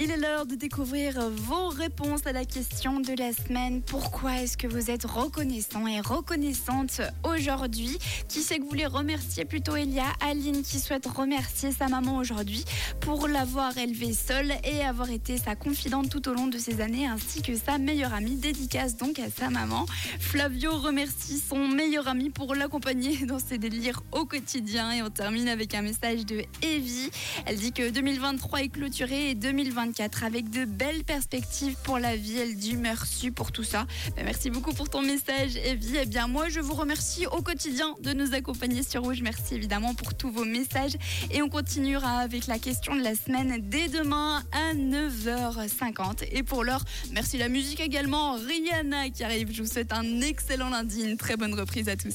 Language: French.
Il est l'heure de découvrir vos réponses à la question de la semaine. Pourquoi est-ce que vous êtes reconnaissant et reconnaissante aujourd'hui? Qui c'est que vous voulez remercier plutôt? Il y a Aline qui souhaite remercier sa maman aujourd'hui pour l'avoir élevée seule et avoir été sa confidente tout au long de ces années ainsi que sa meilleure amie. Dédicace donc à sa maman. Flavio remercie son meilleur ami pour l'accompagner dans ses délires au quotidien et on termine avec un message de Evie. Elle dit que 2023 est clôturé et 2024 avec de belles perspectives pour la vie. Elle dit pour tout ça. Ben, merci beaucoup pour ton message, Evie. Eh bien, moi, je vous remercie au quotidien de nous accompagner sur Rouge. Merci évidemment pour tous vos messages. Et on continuera avec la question de la semaine dès demain à 9h50. Et pour l'heure, merci la musique également. Rihanna qui arrive. Je vous souhaite un excellent lundi, une très bonne reprise à tous.